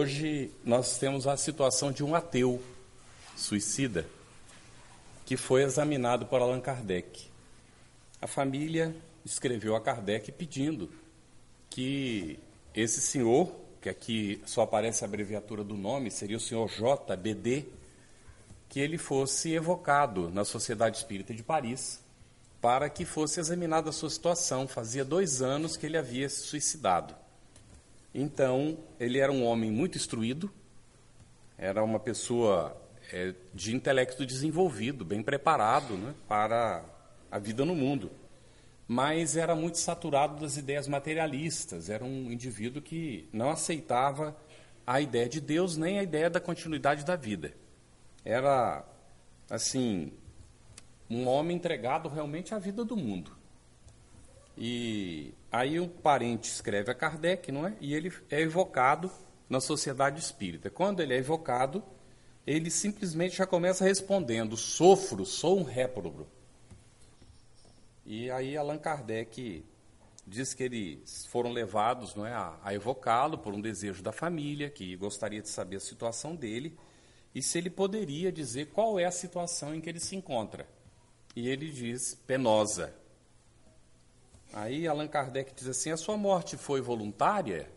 Hoje nós temos a situação de um ateu suicida que foi examinado por Allan Kardec. A família escreveu a Kardec pedindo que esse senhor, que aqui só aparece a abreviatura do nome, seria o senhor JBD, que ele fosse evocado na Sociedade Espírita de Paris para que fosse examinada a sua situação. Fazia dois anos que ele havia se suicidado. Então, ele era um homem muito instruído, era uma pessoa é, de intelecto desenvolvido, bem preparado né, para a vida no mundo. Mas era muito saturado das ideias materialistas, era um indivíduo que não aceitava a ideia de Deus nem a ideia da continuidade da vida. Era, assim, um homem entregado realmente à vida do mundo. E aí um parente escreve a Kardec, não é? E ele é evocado na sociedade espírita. Quando ele é evocado, ele simplesmente já começa respondendo: sofro, sou um réprobo. E aí Allan Kardec diz que eles foram levados não é, a, a evocá-lo por um desejo da família, que gostaria de saber a situação dele, e se ele poderia dizer qual é a situação em que ele se encontra. E ele diz penosa. Aí Allan Kardec diz assim: a sua morte foi voluntária?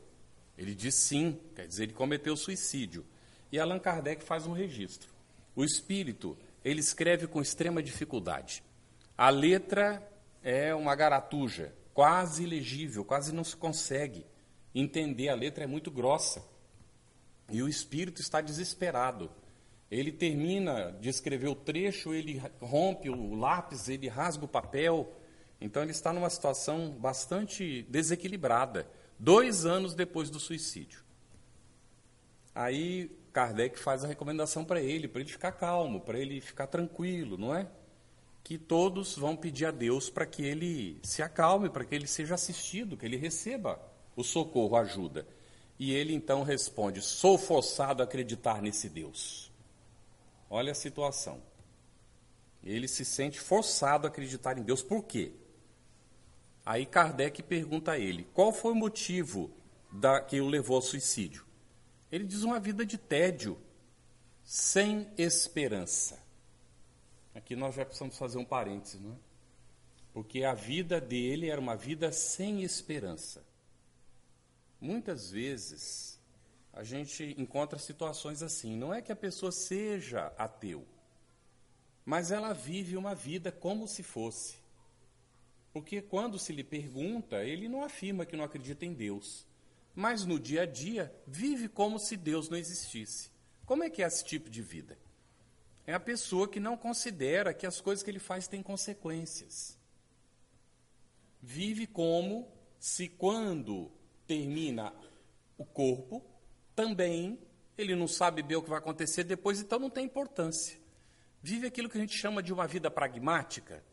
Ele diz sim, quer dizer, ele cometeu suicídio. E Allan Kardec faz um registro. O espírito, ele escreve com extrema dificuldade. A letra é uma garatuja, quase ilegível, quase não se consegue entender. A letra é muito grossa. E o espírito está desesperado. Ele termina de escrever o trecho, ele rompe o lápis, ele rasga o papel. Então ele está numa situação bastante desequilibrada, dois anos depois do suicídio. Aí Kardec faz a recomendação para ele, para ele ficar calmo, para ele ficar tranquilo, não é? Que todos vão pedir a Deus para que ele se acalme, para que ele seja assistido, que ele receba o socorro, a ajuda. E ele então responde: Sou forçado a acreditar nesse Deus. Olha a situação. Ele se sente forçado a acreditar em Deus. Por quê? Aí Kardec pergunta a ele: qual foi o motivo da, que o levou ao suicídio? Ele diz uma vida de tédio, sem esperança. Aqui nós já precisamos fazer um parênteses, não é? Porque a vida dele era uma vida sem esperança. Muitas vezes a gente encontra situações assim. Não é que a pessoa seja ateu, mas ela vive uma vida como se fosse. Porque quando se lhe pergunta, ele não afirma que não acredita em Deus, mas no dia a dia vive como se Deus não existisse. Como é que é esse tipo de vida? É a pessoa que não considera que as coisas que ele faz têm consequências. Vive como se quando termina o corpo, também ele não sabe bem o que vai acontecer depois, então não tem importância. Vive aquilo que a gente chama de uma vida pragmática,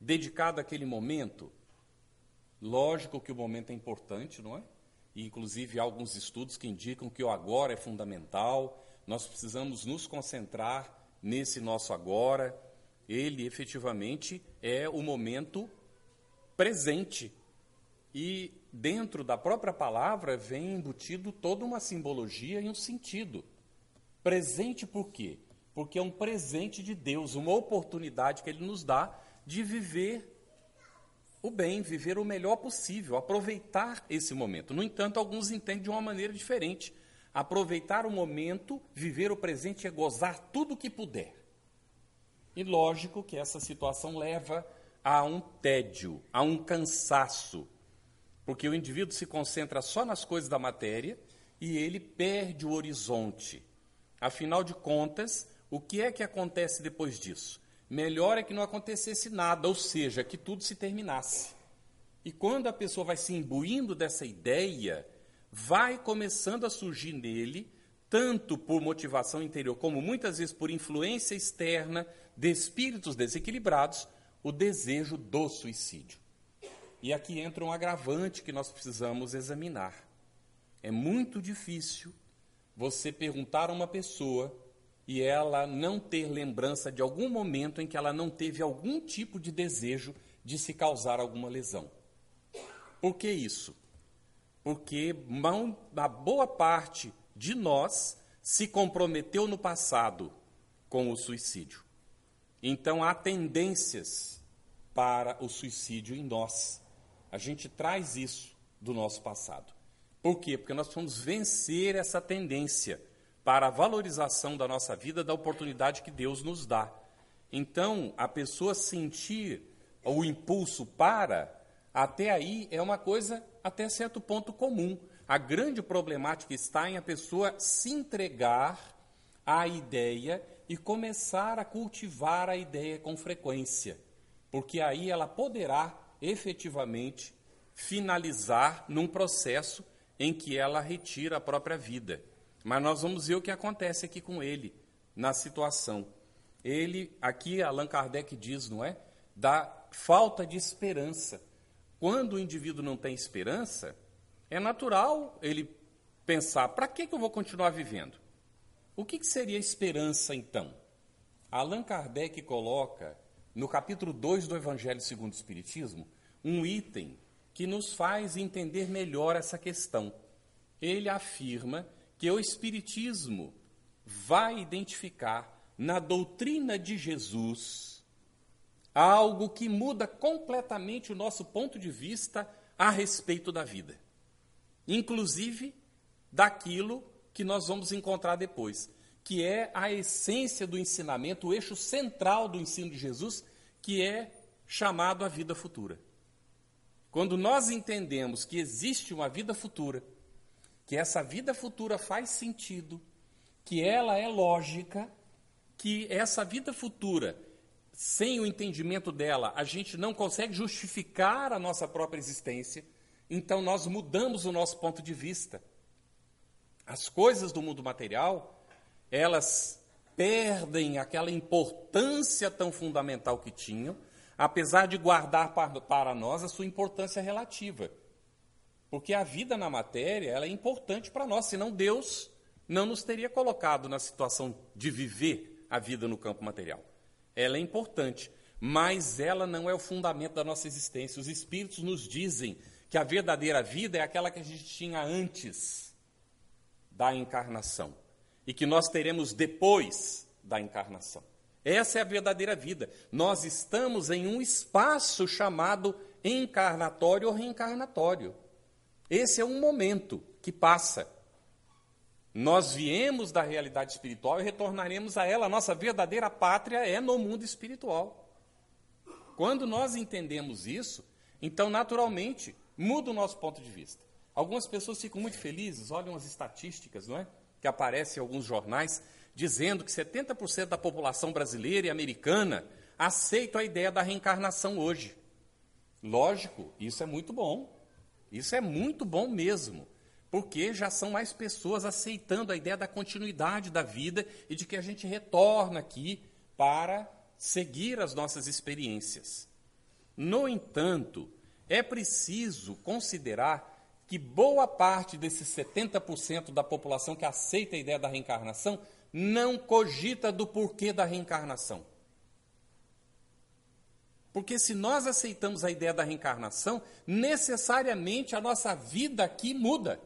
dedicada àquele momento. Lógico que o momento é importante, não é? E, inclusive, há alguns estudos que indicam que o agora é fundamental, nós precisamos nos concentrar nesse nosso agora. Ele efetivamente é o momento presente. E dentro da própria palavra vem embutido toda uma simbologia e um sentido. Presente por quê? Porque é um presente de Deus, uma oportunidade que Ele nos dá de viver o bem, viver o melhor possível, aproveitar esse momento. No entanto, alguns entendem de uma maneira diferente. Aproveitar o momento, viver o presente é gozar tudo o que puder. E lógico que essa situação leva a um tédio, a um cansaço, porque o indivíduo se concentra só nas coisas da matéria e ele perde o horizonte. Afinal de contas, o que é que acontece depois disso? Melhor é que não acontecesse nada, ou seja, que tudo se terminasse. E quando a pessoa vai se imbuindo dessa ideia, vai começando a surgir nele, tanto por motivação interior, como muitas vezes por influência externa de espíritos desequilibrados, o desejo do suicídio. E aqui entra um agravante que nós precisamos examinar. É muito difícil você perguntar a uma pessoa e ela não ter lembrança de algum momento em que ela não teve algum tipo de desejo de se causar alguma lesão. Por que isso? Porque uma boa parte de nós se comprometeu no passado com o suicídio. Então há tendências para o suicídio em nós. A gente traz isso do nosso passado. Por quê? Porque nós vamos vencer essa tendência para a valorização da nossa vida, da oportunidade que Deus nos dá. Então, a pessoa sentir o impulso para, até aí é uma coisa até certo ponto comum. A grande problemática está em a pessoa se entregar à ideia e começar a cultivar a ideia com frequência, porque aí ela poderá efetivamente finalizar num processo em que ela retira a própria vida. Mas nós vamos ver o que acontece aqui com ele na situação. Ele, aqui Allan Kardec diz, não é? Da falta de esperança. Quando o indivíduo não tem esperança, é natural ele pensar: para que, que eu vou continuar vivendo? O que, que seria esperança então? Allan Kardec coloca no capítulo 2 do Evangelho segundo o Espiritismo um item que nos faz entender melhor essa questão. Ele afirma que o Espiritismo vai identificar na doutrina de Jesus algo que muda completamente o nosso ponto de vista a respeito da vida, inclusive daquilo que nós vamos encontrar depois, que é a essência do ensinamento, o eixo central do ensino de Jesus, que é chamado a vida futura. Quando nós entendemos que existe uma vida futura, que essa vida futura faz sentido, que ela é lógica, que essa vida futura, sem o entendimento dela, a gente não consegue justificar a nossa própria existência, então nós mudamos o nosso ponto de vista. As coisas do mundo material, elas perdem aquela importância tão fundamental que tinham apesar de guardar para nós a sua importância relativa. Porque a vida na matéria ela é importante para nós, senão Deus não nos teria colocado na situação de viver a vida no campo material. Ela é importante, mas ela não é o fundamento da nossa existência. Os Espíritos nos dizem que a verdadeira vida é aquela que a gente tinha antes da encarnação e que nós teremos depois da encarnação. Essa é a verdadeira vida. Nós estamos em um espaço chamado encarnatório ou reencarnatório. Esse é um momento que passa. Nós viemos da realidade espiritual e retornaremos a ela. A nossa verdadeira pátria é no mundo espiritual. Quando nós entendemos isso, então naturalmente muda o nosso ponto de vista. Algumas pessoas ficam muito felizes, olham as estatísticas, não é? Que aparecem em alguns jornais dizendo que 70% da população brasileira e americana aceitam a ideia da reencarnação hoje. Lógico, isso é muito bom. Isso é muito bom mesmo. Porque já são mais pessoas aceitando a ideia da continuidade da vida e de que a gente retorna aqui para seguir as nossas experiências. No entanto, é preciso considerar que boa parte desses 70% da população que aceita a ideia da reencarnação não cogita do porquê da reencarnação. Porque se nós aceitamos a ideia da reencarnação, necessariamente a nossa vida aqui muda.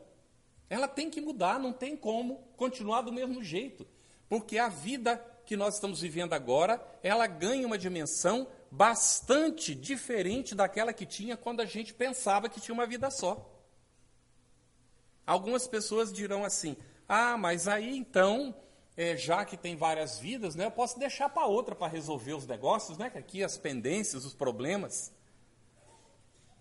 Ela tem que mudar, não tem como continuar do mesmo jeito. Porque a vida que nós estamos vivendo agora, ela ganha uma dimensão bastante diferente daquela que tinha quando a gente pensava que tinha uma vida só. Algumas pessoas dirão assim: ah, mas aí então é, já que tem várias vidas, né, eu posso deixar para outra para resolver os negócios, né, que aqui as pendências, os problemas.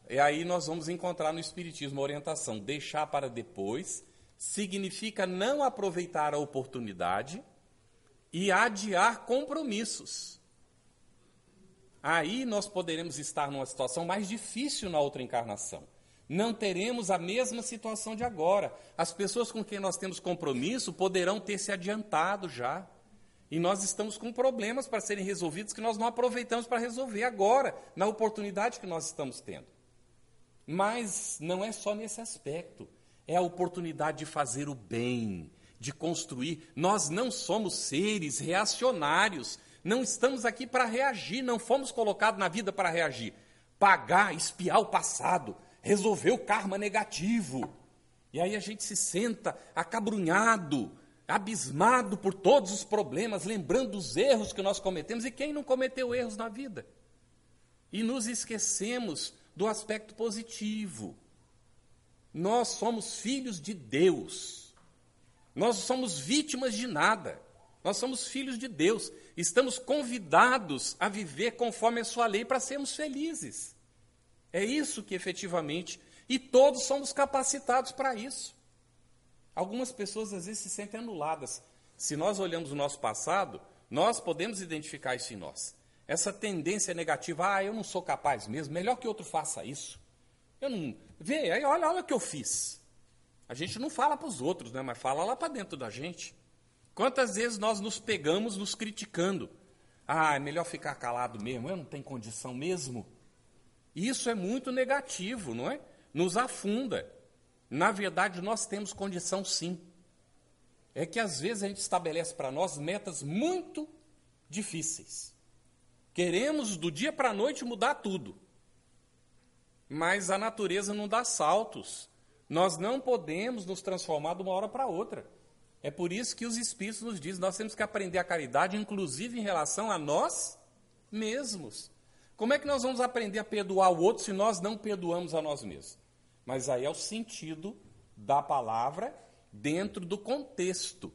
E aí nós vamos encontrar no Espiritismo a orientação: deixar para depois significa não aproveitar a oportunidade e adiar compromissos. Aí nós poderemos estar numa situação mais difícil na outra encarnação não teremos a mesma situação de agora. As pessoas com quem nós temos compromisso poderão ter se adiantado já. E nós estamos com problemas para serem resolvidos que nós não aproveitamos para resolver agora, na oportunidade que nós estamos tendo. Mas não é só nesse aspecto. É a oportunidade de fazer o bem, de construir. Nós não somos seres reacionários. Não estamos aqui para reagir, não fomos colocados na vida para reagir. Pagar, espiar o passado, resolver o karma negativo. E aí a gente se senta acabrunhado, abismado por todos os problemas, lembrando dos erros que nós cometemos e quem não cometeu erros na vida. E nos esquecemos do aspecto positivo. Nós somos filhos de Deus. Nós somos vítimas de nada. Nós somos filhos de Deus. Estamos convidados a viver conforme a sua lei para sermos felizes. É isso que efetivamente, e todos somos capacitados para isso. Algumas pessoas às vezes se sentem anuladas. Se nós olhamos o nosso passado, nós podemos identificar isso em nós. Essa tendência negativa, ah, eu não sou capaz mesmo, melhor que outro faça isso. Eu não. Vê, aí olha, olha o que eu fiz. A gente não fala para os outros, né, mas fala lá para dentro da gente. Quantas vezes nós nos pegamos nos criticando? Ah, é melhor ficar calado mesmo, eu não tenho condição mesmo. Isso é muito negativo, não é? Nos afunda. Na verdade, nós temos condição sim. É que às vezes a gente estabelece para nós metas muito difíceis. Queremos do dia para a noite mudar tudo. Mas a natureza não dá saltos. Nós não podemos nos transformar de uma hora para outra. É por isso que os Espíritos nos dizem: nós temos que aprender a caridade, inclusive em relação a nós mesmos. Como é que nós vamos aprender a perdoar o outro se nós não perdoamos a nós mesmos? Mas aí é o sentido da palavra dentro do contexto.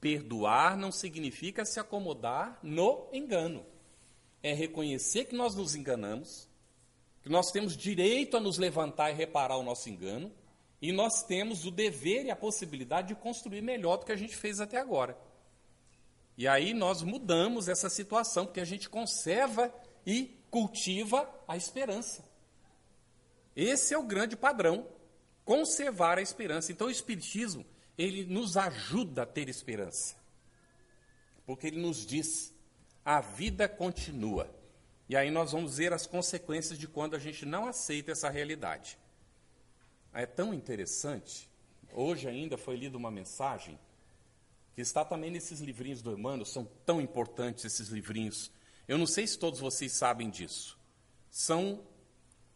Perdoar não significa se acomodar no engano. É reconhecer que nós nos enganamos, que nós temos direito a nos levantar e reparar o nosso engano, e nós temos o dever e a possibilidade de construir melhor do que a gente fez até agora. E aí nós mudamos essa situação, porque a gente conserva e cultiva a esperança. Esse é o grande padrão, conservar a esperança. Então o espiritismo, ele nos ajuda a ter esperança. Porque ele nos diz: a vida continua. E aí nós vamos ver as consequências de quando a gente não aceita essa realidade. É tão interessante. Hoje ainda foi lida uma mensagem que está também nesses livrinhos do Emmanuel, são tão importantes esses livrinhos eu não sei se todos vocês sabem disso. São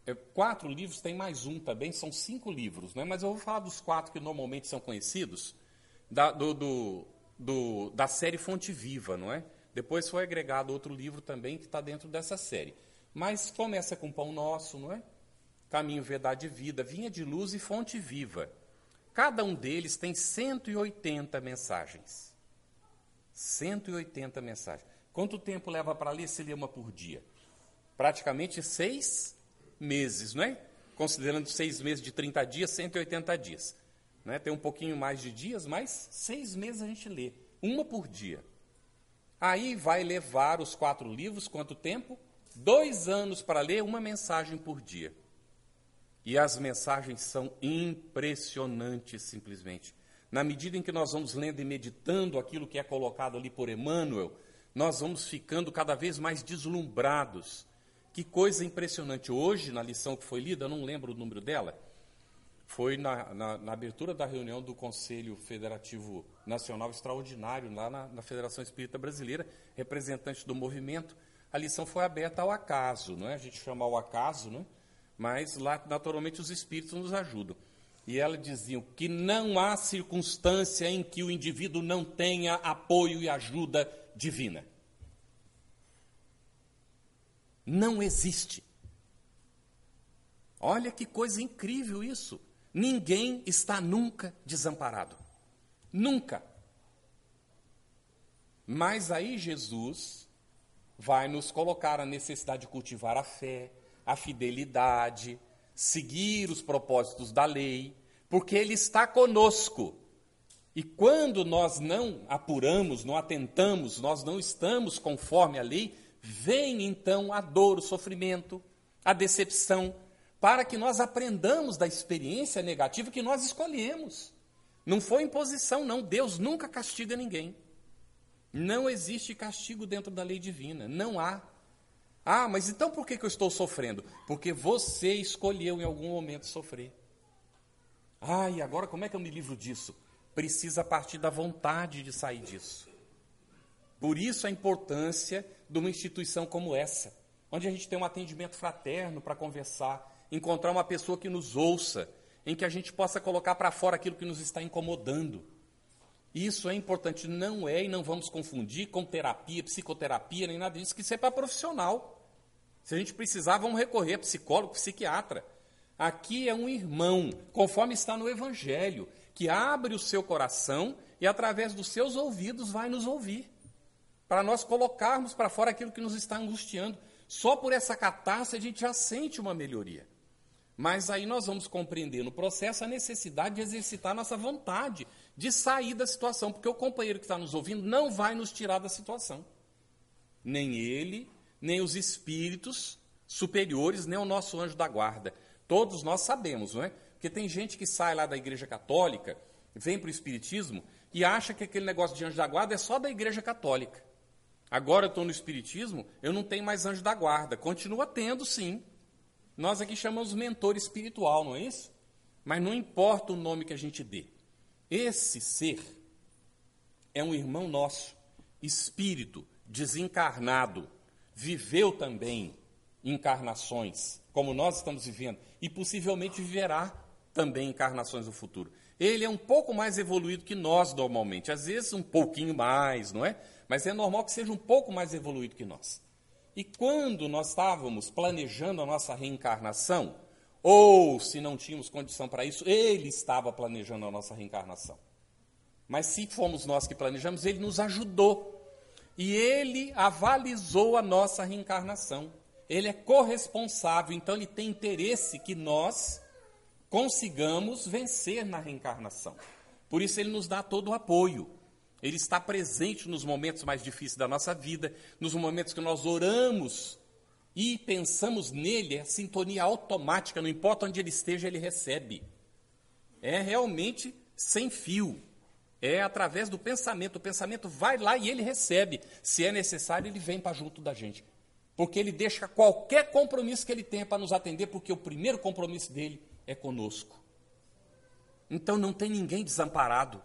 é, quatro livros, tem mais um também, são cinco livros, né? mas eu vou falar dos quatro que normalmente são conhecidos, da, do, do, do, da série Fonte Viva, não é? Depois foi agregado outro livro também que está dentro dessa série. Mas começa com Pão Nosso, não é? Caminho, Verdade e Vida, Vinha de Luz e Fonte Viva. Cada um deles tem 180 mensagens. 180 mensagens. Quanto tempo leva para ler se lê uma por dia? Praticamente seis meses, não é? Considerando seis meses de 30 dias, 180 dias. Né? Tem um pouquinho mais de dias, mas seis meses a gente lê, uma por dia. Aí vai levar os quatro livros, quanto tempo? Dois anos para ler uma mensagem por dia. E as mensagens são impressionantes, simplesmente. Na medida em que nós vamos lendo e meditando aquilo que é colocado ali por Emmanuel, nós vamos ficando cada vez mais deslumbrados. Que coisa impressionante. Hoje, na lição que foi lida, não lembro o número dela, foi na, na, na abertura da reunião do Conselho Federativo Nacional Extraordinário, lá na, na Federação Espírita Brasileira, representante do movimento. A lição foi aberta ao acaso, não é? A gente chama ao acaso, não é? mas lá, naturalmente, os espíritos nos ajudam. E ela dizia que não há circunstância em que o indivíduo não tenha apoio e ajuda divina. Não existe. Olha que coisa incrível isso. Ninguém está nunca desamparado. Nunca. Mas aí Jesus vai nos colocar a necessidade de cultivar a fé, a fidelidade, seguir os propósitos da lei, porque Ele está conosco. E quando nós não apuramos, não atentamos, nós não estamos conforme a lei, vem então a dor, o sofrimento, a decepção, para que nós aprendamos da experiência negativa que nós escolhemos. Não foi imposição, não. Deus nunca castiga ninguém. Não existe castigo dentro da lei divina. Não há. Ah, mas então por que, eu estou sofrendo? Porque você escolheu em algum momento sofrer. Ah, e agora como é que eu me livro disso? Precisa partir da vontade de sair disso. Por isso a importância de uma instituição como essa, onde a gente tem um atendimento fraterno para conversar, encontrar uma pessoa que nos ouça em que a gente possa colocar para fora aquilo que nos está incomodando. Isso é importante, não é e não vamos confundir com terapia, psicoterapia, nem nada disso, que isso é para profissional. Se a gente precisar, vamos recorrer a psicólogo, psiquiatra. Aqui é um irmão, conforme está no Evangelho, que abre o seu coração e, através dos seus ouvidos, vai nos ouvir. Para nós colocarmos para fora aquilo que nos está angustiando. Só por essa catástrofe a gente já sente uma melhoria. Mas aí nós vamos compreender no processo a necessidade de exercitar nossa vontade de sair da situação, porque o companheiro que está nos ouvindo não vai nos tirar da situação. Nem ele, nem os espíritos superiores, nem o nosso anjo da guarda. Todos nós sabemos, não é? Porque tem gente que sai lá da igreja católica, vem para o espiritismo e acha que aquele negócio de anjo da guarda é só da igreja católica. Agora eu estou no espiritismo, eu não tenho mais anjo da guarda. Continua tendo, sim. Nós aqui chamamos mentor espiritual, não é isso? Mas não importa o nome que a gente dê. Esse ser é um irmão nosso, espírito, desencarnado, viveu também encarnações, como nós estamos vivendo, e possivelmente viverá também encarnações no futuro. Ele é um pouco mais evoluído que nós normalmente, às vezes um pouquinho mais, não é? Mas é normal que seja um pouco mais evoluído que nós. E quando nós estávamos planejando a nossa reencarnação, ou se não tínhamos condição para isso, ele estava planejando a nossa reencarnação. Mas se fomos nós que planejamos, ele nos ajudou. E ele avalizou a nossa reencarnação. Ele é corresponsável, então ele tem interesse que nós consigamos vencer na reencarnação. Por isso ele nos dá todo o apoio. Ele está presente nos momentos mais difíceis da nossa vida, nos momentos que nós oramos e pensamos nele, é sintonia automática, não importa onde ele esteja, ele recebe. É realmente sem fio. É através do pensamento. O pensamento vai lá e ele recebe. Se é necessário, ele vem para junto da gente. Porque ele deixa qualquer compromisso que ele tenha para nos atender, porque o primeiro compromisso dele é conosco. Então não tem ninguém desamparado.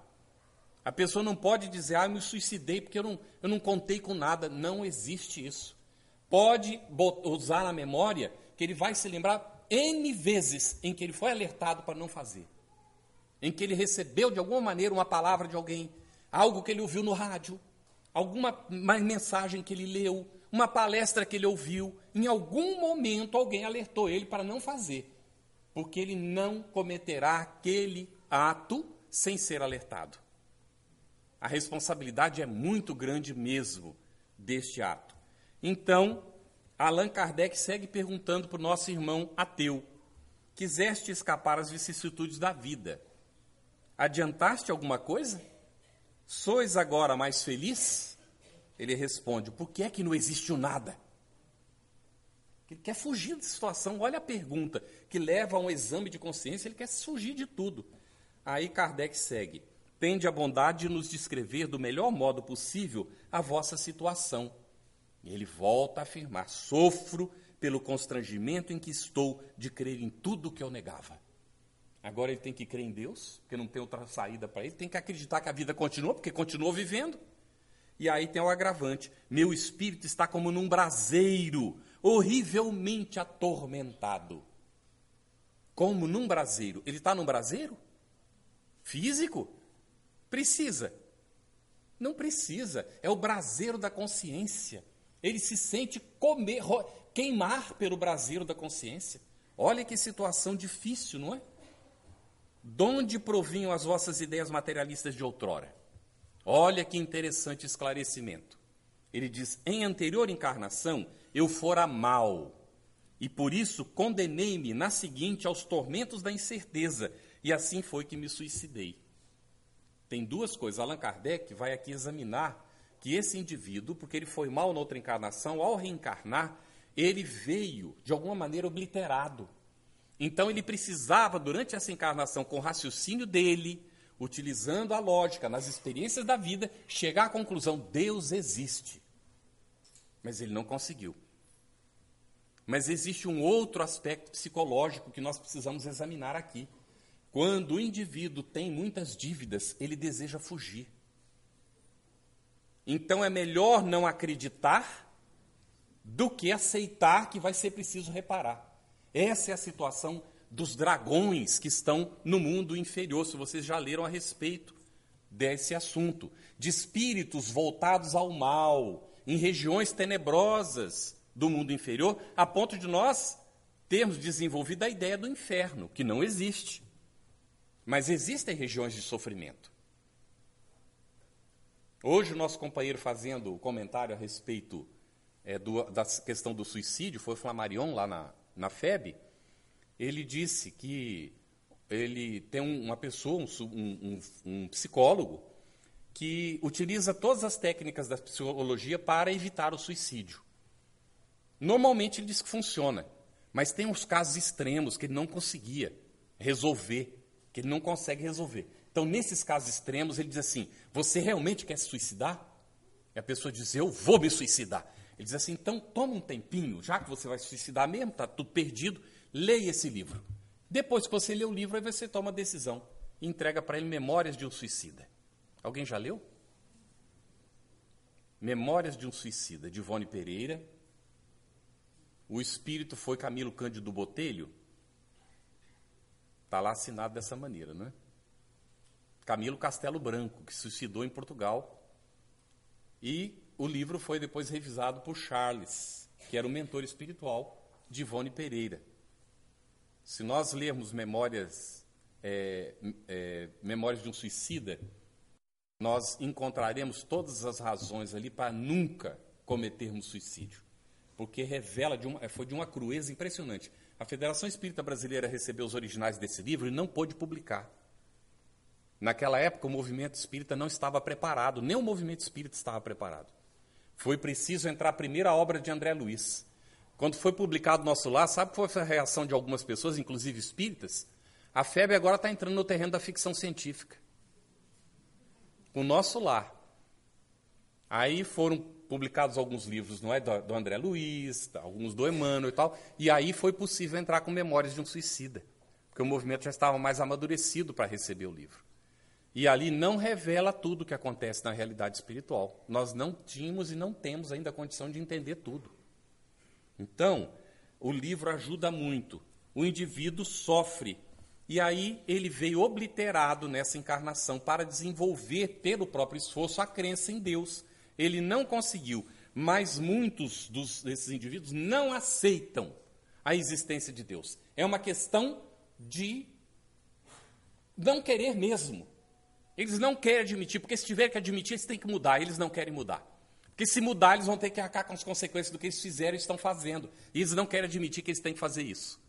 A pessoa não pode dizer, ah, eu me suicidei porque eu não, eu não contei com nada. Não existe isso. Pode usar na memória que ele vai se lembrar N vezes em que ele foi alertado para não fazer. Em que ele recebeu de alguma maneira uma palavra de alguém, algo que ele ouviu no rádio, alguma mensagem que ele leu, uma palestra que ele ouviu. Em algum momento alguém alertou ele para não fazer, porque ele não cometerá aquele ato sem ser alertado. A responsabilidade é muito grande mesmo deste ato. Então, Allan Kardec segue perguntando para o nosso irmão ateu: Quiseste escapar às vicissitudes da vida? Adiantaste alguma coisa? Sois agora mais feliz? Ele responde: Por que é que não existe o nada? Ele quer fugir da situação. Olha a pergunta que leva a um exame de consciência, ele quer fugir de tudo. Aí Kardec segue: tende a bondade de nos descrever do melhor modo possível a vossa situação. E ele volta a afirmar: sofro pelo constrangimento em que estou de crer em tudo que eu negava. Agora ele tem que crer em Deus, porque não tem outra saída para ele, tem que acreditar que a vida continua, porque continua vivendo. E aí tem o agravante: meu espírito está como num braseiro, horrivelmente atormentado. Como num braseiro. Ele está num braseiro? Físico? Precisa. Não precisa. É o braseiro da consciência. Ele se sente comer, queimar pelo braseiro da consciência. Olha que situação difícil, não é? De onde provinham as vossas ideias materialistas de outrora? Olha que interessante esclarecimento. Ele diz: em anterior encarnação eu fora mal, e por isso condenei-me na seguinte aos tormentos da incerteza, e assim foi que me suicidei. Tem duas coisas. Allan Kardec vai aqui examinar que esse indivíduo, porque ele foi mal na outra encarnação, ao reencarnar, ele veio de alguma maneira obliterado. Então ele precisava, durante essa encarnação, com o raciocínio dele, utilizando a lógica, nas experiências da vida, chegar à conclusão: Deus existe. Mas ele não conseguiu. Mas existe um outro aspecto psicológico que nós precisamos examinar aqui. Quando o indivíduo tem muitas dívidas, ele deseja fugir. Então é melhor não acreditar do que aceitar que vai ser preciso reparar. Essa é a situação dos dragões que estão no mundo inferior, se vocês já leram a respeito desse assunto, de espíritos voltados ao mal, em regiões tenebrosas do mundo inferior, a ponto de nós termos desenvolvido a ideia do inferno, que não existe. Mas existem regiões de sofrimento. Hoje, o nosso companheiro fazendo o comentário a respeito é, do, da questão do suicídio, foi o Flamarion lá na, na FEB, ele disse que ele tem uma pessoa, um, um, um psicólogo, que utiliza todas as técnicas da psicologia para evitar o suicídio. Normalmente ele diz que funciona, mas tem uns casos extremos que ele não conseguia resolver, que ele não consegue resolver. Então, nesses casos extremos, ele diz assim: Você realmente quer se suicidar? E a pessoa diz: Eu vou me suicidar. Ele diz assim: Então, toma um tempinho, já que você vai se suicidar mesmo, está tudo perdido, leia esse livro. Depois que você lê o livro, aí você toma a decisão e entrega para ele Memórias de um Suicida. Alguém já leu? Memórias de um Suicida, de Ivone Pereira. O espírito foi Camilo Cândido Botelho. Está lá assinado dessa maneira, não é? Camilo Castelo Branco, que suicidou em Portugal. E o livro foi depois revisado por Charles, que era o mentor espiritual de Ivone Pereira. Se nós lermos Memórias, é, é, Memórias de um Suicida, nós encontraremos todas as razões ali para nunca cometermos suicídio. Porque revela, de uma, foi de uma crueza impressionante. A Federação Espírita Brasileira recebeu os originais desse livro e não pôde publicar. Naquela época, o movimento espírita não estava preparado, nem o movimento espírita estava preparado. Foi preciso entrar primeiro a obra de André Luiz. Quando foi publicado nosso lar, sabe qual foi a reação de algumas pessoas, inclusive espíritas? A febre agora está entrando no terreno da ficção científica. O nosso lar. Aí foram publicados alguns livros, não é, do, André Luiz, alguns do Emmanuel e tal, e aí foi possível entrar com Memórias de um Suicida, porque o movimento já estava mais amadurecido para receber o livro. E ali não revela tudo o que acontece na realidade espiritual. Nós não tínhamos e não temos ainda a condição de entender tudo. Então, o livro ajuda muito. O indivíduo sofre. E aí ele veio obliterado nessa encarnação para desenvolver, pelo próprio esforço, a crença em Deus. Ele não conseguiu, mas muitos dos, desses indivíduos não aceitam a existência de Deus. É uma questão de não querer mesmo. Eles não querem admitir, porque se tiver que admitir, eles têm que mudar, eles não querem mudar. Porque se mudar, eles vão ter que arcar com as consequências do que eles fizeram e estão fazendo. E eles não querem admitir que eles têm que fazer isso.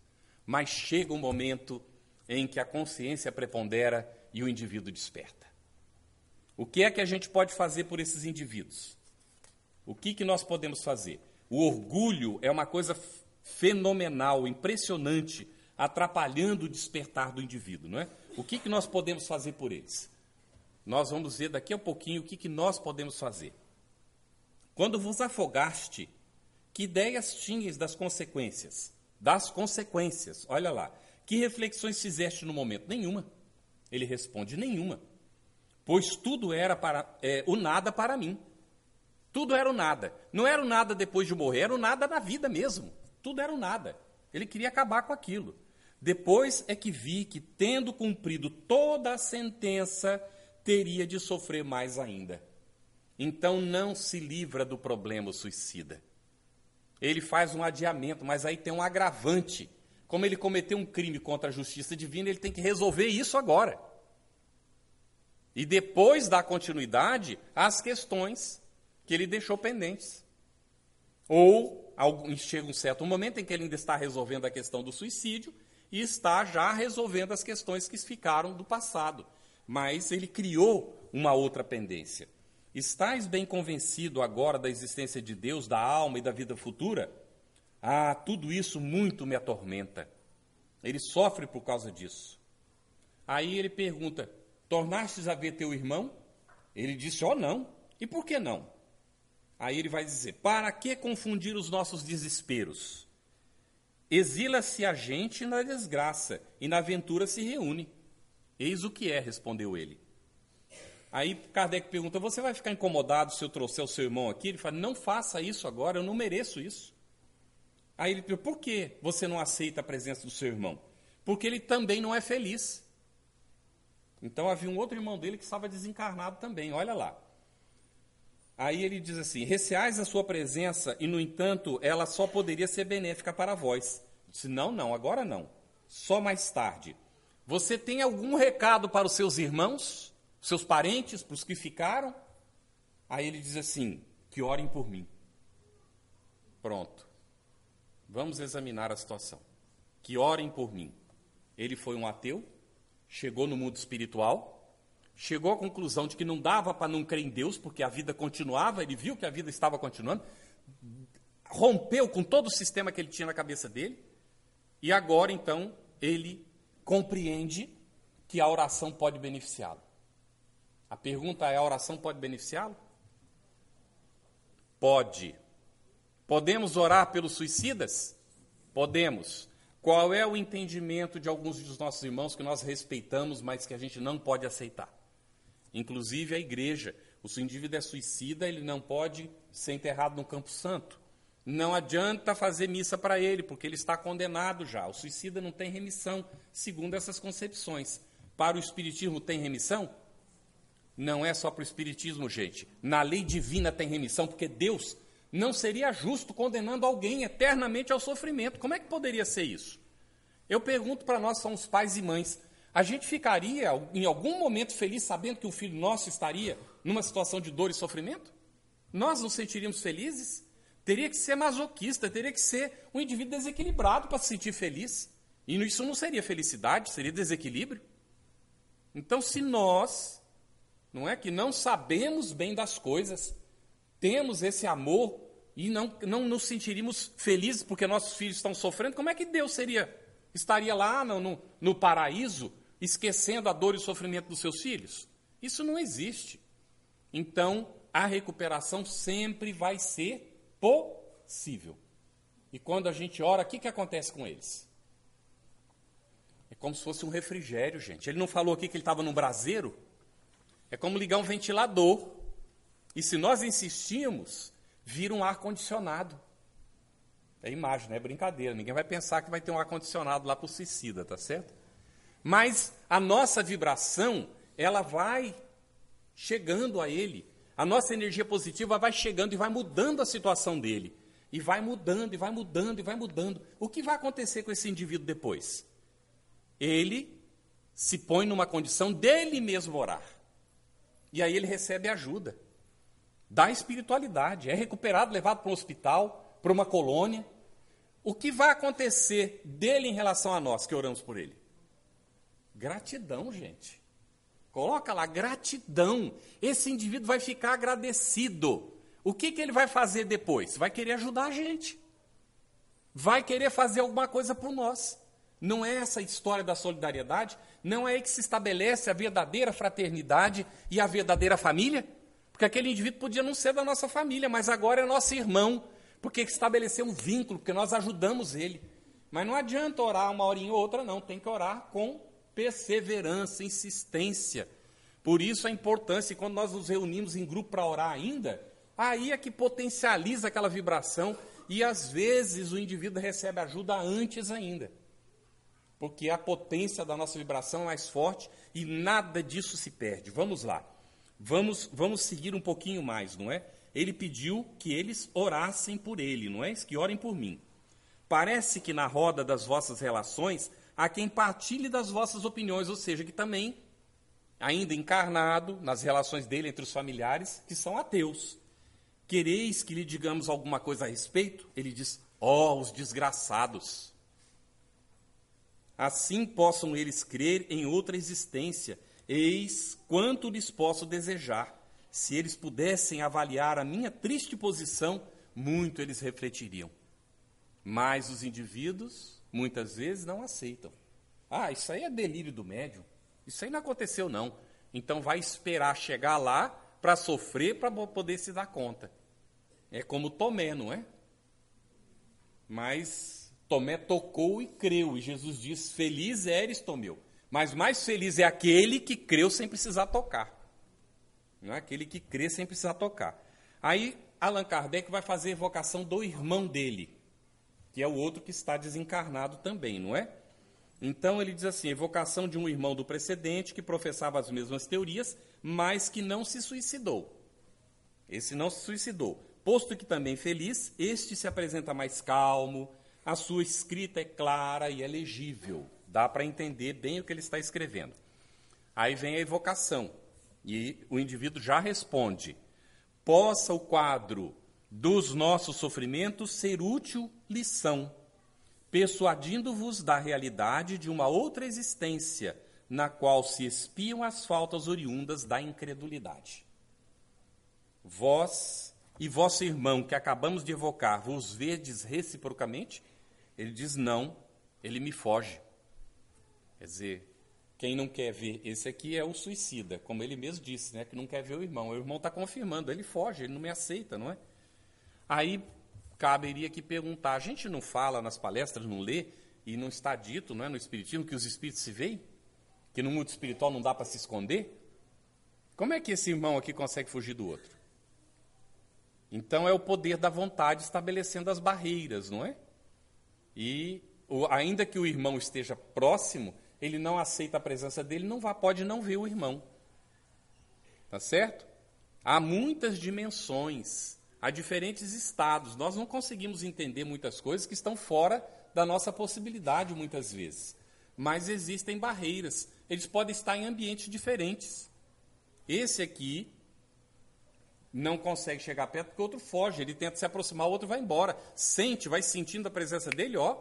Mas chega um momento em que a consciência prepondera e o indivíduo desperta. O que é que a gente pode fazer por esses indivíduos? O que, que nós podemos fazer? O orgulho é uma coisa fenomenal, impressionante, atrapalhando o despertar do indivíduo, não é? O que, que nós podemos fazer por eles? Nós vamos ver daqui a pouquinho o que, que nós podemos fazer. Quando vos afogaste, que ideias tinhas das consequências? Das consequências, olha lá. Que reflexões fizeste no momento? Nenhuma. Ele responde: nenhuma. Pois tudo era para, é, o nada para mim. Tudo era o nada. Não era o nada depois de morrer, era o nada na vida mesmo. Tudo era o nada. Ele queria acabar com aquilo. Depois é que vi que, tendo cumprido toda a sentença, teria de sofrer mais ainda. Então não se livra do problema suicida. Ele faz um adiamento, mas aí tem um agravante. Como ele cometeu um crime contra a justiça divina, ele tem que resolver isso agora. E depois dar continuidade às questões que ele deixou pendentes. Ou chega um certo momento em que ele ainda está resolvendo a questão do suicídio e está já resolvendo as questões que ficaram do passado. Mas ele criou uma outra pendência. Estás bem convencido agora da existência de Deus, da alma e da vida futura? Ah, tudo isso muito me atormenta. Ele sofre por causa disso. Aí ele pergunta: Tornastes a ver teu irmão? Ele disse: Oh, não. E por que não? Aí ele vai dizer: Para que confundir os nossos desesperos? Exila-se a gente na desgraça, e na aventura se reúne. Eis o que é, respondeu ele. Aí Kardec pergunta: Você vai ficar incomodado se eu trouxer o seu irmão aqui? Ele fala: Não faça isso agora, eu não mereço isso. Aí ele pergunta: Por que você não aceita a presença do seu irmão? porque ele também não é feliz. Então havia um outro irmão dele que estava desencarnado também, olha lá. Aí ele diz assim: Receais a sua presença, e no entanto ela só poderia ser benéfica para vós. Eu disse: Não, não, agora não. Só mais tarde. Você tem algum recado para os seus irmãos, seus parentes, para os que ficaram? Aí ele diz assim: Que orem por mim. Pronto. Vamos examinar a situação. Que orem por mim. Ele foi um ateu, chegou no mundo espiritual, chegou à conclusão de que não dava para não crer em Deus, porque a vida continuava, ele viu que a vida estava continuando, rompeu com todo o sistema que ele tinha na cabeça dele, e agora então ele compreende que a oração pode beneficiá-lo. A pergunta é: a oração pode beneficiá-lo? Pode. Podemos orar pelos suicidas? Podemos. Qual é o entendimento de alguns dos nossos irmãos que nós respeitamos, mas que a gente não pode aceitar? Inclusive a igreja. O seu indivíduo é suicida, ele não pode ser enterrado no Campo Santo. Não adianta fazer missa para ele, porque ele está condenado já. O suicida não tem remissão, segundo essas concepções. Para o Espiritismo tem remissão? Não é só para o Espiritismo, gente. Na lei divina tem remissão, porque Deus não seria justo condenando alguém eternamente ao sofrimento. Como é que poderia ser isso? Eu pergunto para nós, somos pais e mães, a gente ficaria em algum momento feliz sabendo que o filho nosso estaria numa situação de dor e sofrimento? Nós nos sentiríamos felizes? Teria que ser masoquista, teria que ser um indivíduo desequilibrado para se sentir feliz. E isso não seria felicidade, seria desequilíbrio. Então, se nós, não é que não sabemos bem das coisas, temos esse amor e não, não nos sentiríamos felizes porque nossos filhos estão sofrendo, como é que Deus seria estaria lá no, no, no paraíso esquecendo a dor e o sofrimento dos seus filhos? Isso não existe. Então, a recuperação sempre vai ser possível. E quando a gente ora, o que, que acontece com eles? É como se fosse um refrigério, gente. Ele não falou aqui que ele estava no braseiro? É como ligar um ventilador. E se nós insistirmos, vira um ar-condicionado. É imagem, não é brincadeira. Ninguém vai pensar que vai ter um ar-condicionado lá para o suicida, tá certo? Mas a nossa vibração, ela vai chegando a ele. A nossa energia positiva vai chegando e vai mudando a situação dele. E vai mudando, e vai mudando, e vai mudando. O que vai acontecer com esse indivíduo depois? Ele se põe numa condição dele mesmo orar. E aí ele recebe ajuda da espiritualidade. É recuperado, levado para um hospital, para uma colônia. O que vai acontecer dele em relação a nós que oramos por ele? Gratidão, gente. Coloca lá, gratidão. Esse indivíduo vai ficar agradecido. O que, que ele vai fazer depois? Vai querer ajudar a gente. Vai querer fazer alguma coisa por nós. Não é essa história da solidariedade? Não é aí que se estabelece a verdadeira fraternidade e a verdadeira família? Porque aquele indivíduo podia não ser da nossa família, mas agora é nosso irmão, porque estabeleceu um vínculo, porque nós ajudamos ele. Mas não adianta orar uma horinha ou outra, não. Tem que orar com perseverança, insistência. Por isso a importância, quando nós nos reunimos em grupo para orar ainda, aí é que potencializa aquela vibração e às vezes o indivíduo recebe ajuda antes ainda. Porque a potência da nossa vibração é mais forte e nada disso se perde. Vamos lá. Vamos, vamos seguir um pouquinho mais, não é? Ele pediu que eles orassem por ele, não é? Que orem por mim. Parece que na roda das vossas relações a quem partilhe das vossas opiniões, ou seja, que também, ainda encarnado nas relações dele entre os familiares, que são ateus. Quereis que lhe digamos alguma coisa a respeito? Ele diz: ó, oh, os desgraçados. Assim possam eles crer em outra existência. Eis quanto lhes posso desejar. Se eles pudessem avaliar a minha triste posição, muito eles refletiriam. Mas os indivíduos muitas vezes não aceitam. Ah, isso aí é delírio do médium. Isso aí não aconteceu, não. Então vai esperar chegar lá para sofrer para poder se dar conta. É como Tomé, não é? Mas Tomé tocou e creu, e Jesus diz: Feliz eres, Tomeu. Mas mais feliz é aquele que creu sem precisar tocar. Não é aquele que crê sem precisar tocar. Aí Allan Kardec vai fazer evocação do irmão dele, que é o outro que está desencarnado também, não é? Então ele diz assim: evocação de um irmão do precedente que professava as mesmas teorias, mas que não se suicidou. Esse não se suicidou. Posto que também feliz, este se apresenta mais calmo, a sua escrita é clara e é legível. Dá para entender bem o que ele está escrevendo. Aí vem a evocação, e o indivíduo já responde: possa o quadro dos nossos sofrimentos ser útil lição persuadindo-vos da realidade de uma outra existência, na qual se espiam as faltas oriundas da incredulidade. Vós e vosso irmão, que acabamos de evocar, vos vedes reciprocamente? Ele diz não, ele me foge. Quer dizer, quem não quer ver esse aqui é o suicida, como ele mesmo disse, né, que não quer ver o irmão. O irmão está confirmando, ele foge, ele não me aceita, não é? Aí caberia que perguntar: a gente não fala nas palestras, não lê, e não está dito não é, no Espiritismo que os espíritos se veem? Que no mundo espiritual não dá para se esconder? Como é que esse irmão aqui consegue fugir do outro? Então é o poder da vontade estabelecendo as barreiras, não é? E ainda que o irmão esteja próximo, ele não aceita a presença dele, não vá, pode não ver o irmão. Tá certo? Há muitas dimensões a diferentes estados. Nós não conseguimos entender muitas coisas que estão fora da nossa possibilidade, muitas vezes. Mas existem barreiras. Eles podem estar em ambientes diferentes. Esse aqui não consegue chegar perto porque o outro foge. Ele tenta se aproximar, o outro vai embora. Sente, vai sentindo a presença dele, ó,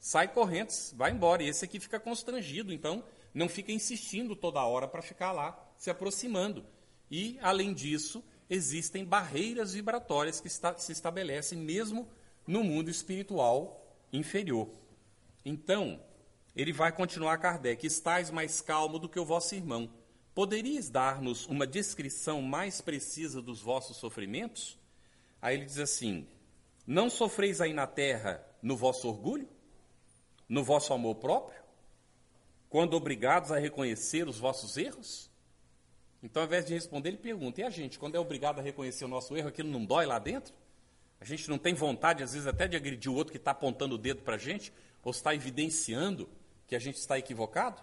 sai correndo, vai embora. E esse aqui fica constrangido, então não fica insistindo toda hora para ficar lá se aproximando. E, além disso, existem barreiras vibratórias que está, se estabelecem mesmo no mundo espiritual inferior. Então, ele vai continuar Kardec: estais mais calmo do que o vosso irmão. Poderias dar-nos uma descrição mais precisa dos vossos sofrimentos? Aí ele diz assim: Não sofreis aí na terra no vosso orgulho? No vosso amor próprio? Quando obrigados a reconhecer os vossos erros? Então, ao invés de responder, ele pergunta: e a gente, quando é obrigado a reconhecer o nosso erro, aquilo não dói lá dentro? A gente não tem vontade, às vezes, até de agredir o outro que está apontando o dedo para a gente, ou está evidenciando que a gente está equivocado?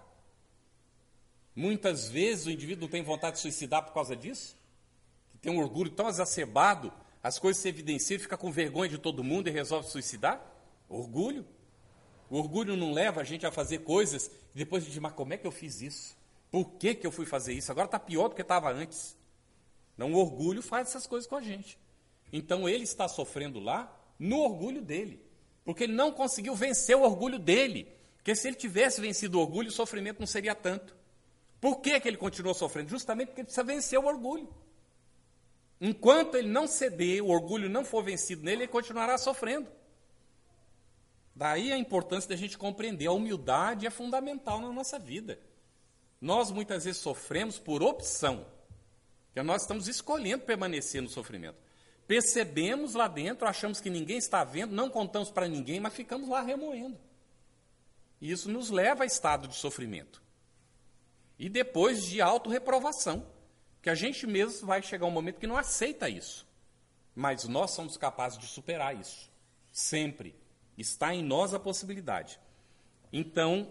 Muitas vezes o indivíduo não tem vontade de suicidar por causa disso, tem um orgulho tão exacerbado, as coisas se evidenciam, fica com vergonha de todo mundo e resolve suicidar? Orgulho. O orgulho não leva a gente a fazer coisas e depois a gente diz, mas como é que eu fiz isso? Por que, que eu fui fazer isso? Agora está pior do que estava antes. Não, o orgulho faz essas coisas com a gente. Então ele está sofrendo lá no orgulho dele. Porque ele não conseguiu vencer o orgulho dele. Porque se ele tivesse vencido o orgulho, o sofrimento não seria tanto. Por que, que ele continuou sofrendo? Justamente porque ele precisa vencer o orgulho. Enquanto ele não ceder, o orgulho não for vencido nele, ele continuará sofrendo. Daí a importância da gente compreender. A humildade é fundamental na nossa vida. Nós muitas vezes sofremos por opção, que nós estamos escolhendo permanecer no sofrimento. Percebemos lá dentro, achamos que ninguém está vendo, não contamos para ninguém, mas ficamos lá remoendo. E isso nos leva a estado de sofrimento. E depois de autorreprovação, que a gente mesmo vai chegar um momento que não aceita isso. Mas nós somos capazes de superar isso. Sempre. Está em nós a possibilidade. Então,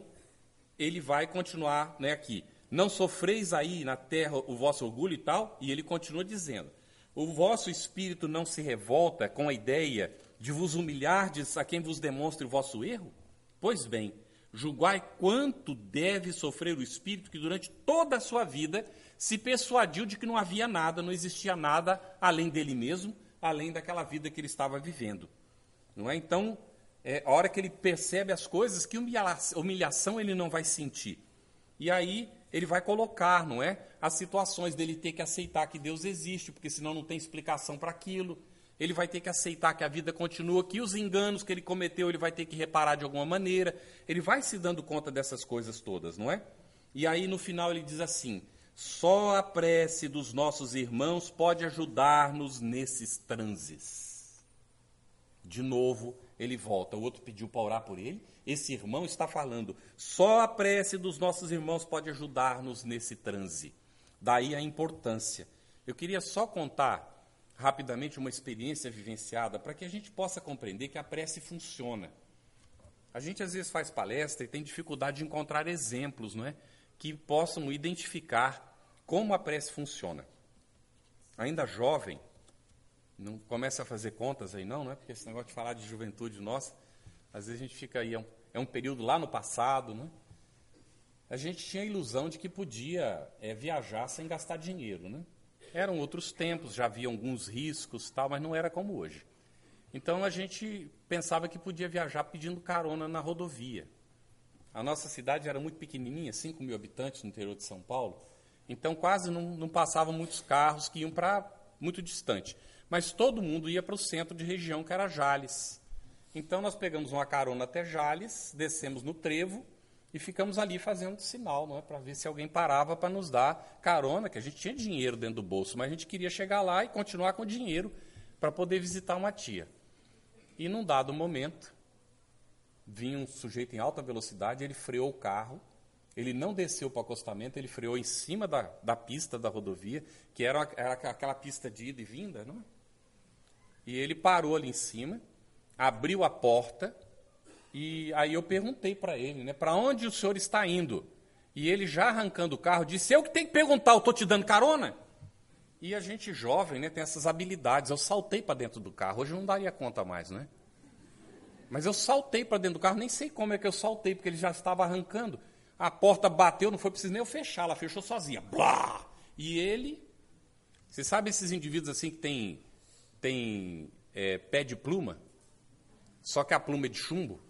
ele vai continuar né, aqui. Não sofreis aí na terra o vosso orgulho e tal, e ele continua dizendo: o vosso espírito não se revolta com a ideia de vos humilhardes a quem vos demonstre o vosso erro? Pois bem, julgai quanto deve sofrer o espírito que durante toda a sua vida se persuadiu de que não havia nada, não existia nada além dele mesmo, além daquela vida que ele estava vivendo. Não é? Então, é, a hora que ele percebe as coisas, que humilhação ele não vai sentir. E aí ele vai colocar, não é? As situações dele ter que aceitar que Deus existe, porque senão não tem explicação para aquilo. Ele vai ter que aceitar que a vida continua, que os enganos que ele cometeu ele vai ter que reparar de alguma maneira. Ele vai se dando conta dessas coisas todas, não é? E aí no final ele diz assim: só a prece dos nossos irmãos pode ajudar-nos nesses transes. De novo, ele volta. O outro pediu para orar por ele. Esse irmão está falando. Só a prece dos nossos irmãos pode ajudar-nos nesse transe. Daí a importância. Eu queria só contar rapidamente uma experiência vivenciada para que a gente possa compreender que a prece funciona. A gente às vezes faz palestra e tem dificuldade de encontrar exemplos, não é? Que possam identificar como a prece funciona. Ainda jovem, não começa a fazer contas aí não, não é? Porque esse negócio de falar de juventude nossa, às vezes a gente fica aí, é um, é um período lá no passado, né? A gente tinha a ilusão de que podia é, viajar sem gastar dinheiro, né? Eram outros tempos, já havia alguns riscos, tal, mas não era como hoje. Então a gente pensava que podia viajar pedindo carona na rodovia. A nossa cidade era muito pequenininha, 5 mil habitantes no interior de São Paulo, então quase não, não passavam muitos carros que iam para muito distante. Mas todo mundo ia para o centro de região, que era Jales. Então nós pegamos uma carona até Jales, descemos no trevo e ficamos ali fazendo sinal, não é, para ver se alguém parava para nos dar carona, que a gente tinha dinheiro dentro do bolso, mas a gente queria chegar lá e continuar com o dinheiro para poder visitar uma tia. E num dado momento, vinha um sujeito em alta velocidade, ele freou o carro, ele não desceu para o acostamento, ele freou em cima da, da pista da rodovia, que era, era aquela pista de ida e vinda, não é? E ele parou ali em cima, abriu a porta, e aí eu perguntei para ele, né, para onde o senhor está indo? E ele, já arrancando o carro, disse: Eu que tenho que perguntar, eu estou te dando carona? E a gente jovem né, tem essas habilidades. Eu saltei para dentro do carro. Hoje eu não daria conta mais, né? Mas eu saltei para dentro do carro, nem sei como é que eu saltei, porque ele já estava arrancando. A porta bateu, não foi preciso nem eu fechar, ela fechou sozinha. Blá! E ele. Você sabe esses indivíduos assim que tem, tem é, pé de pluma? Só que a pluma é de chumbo?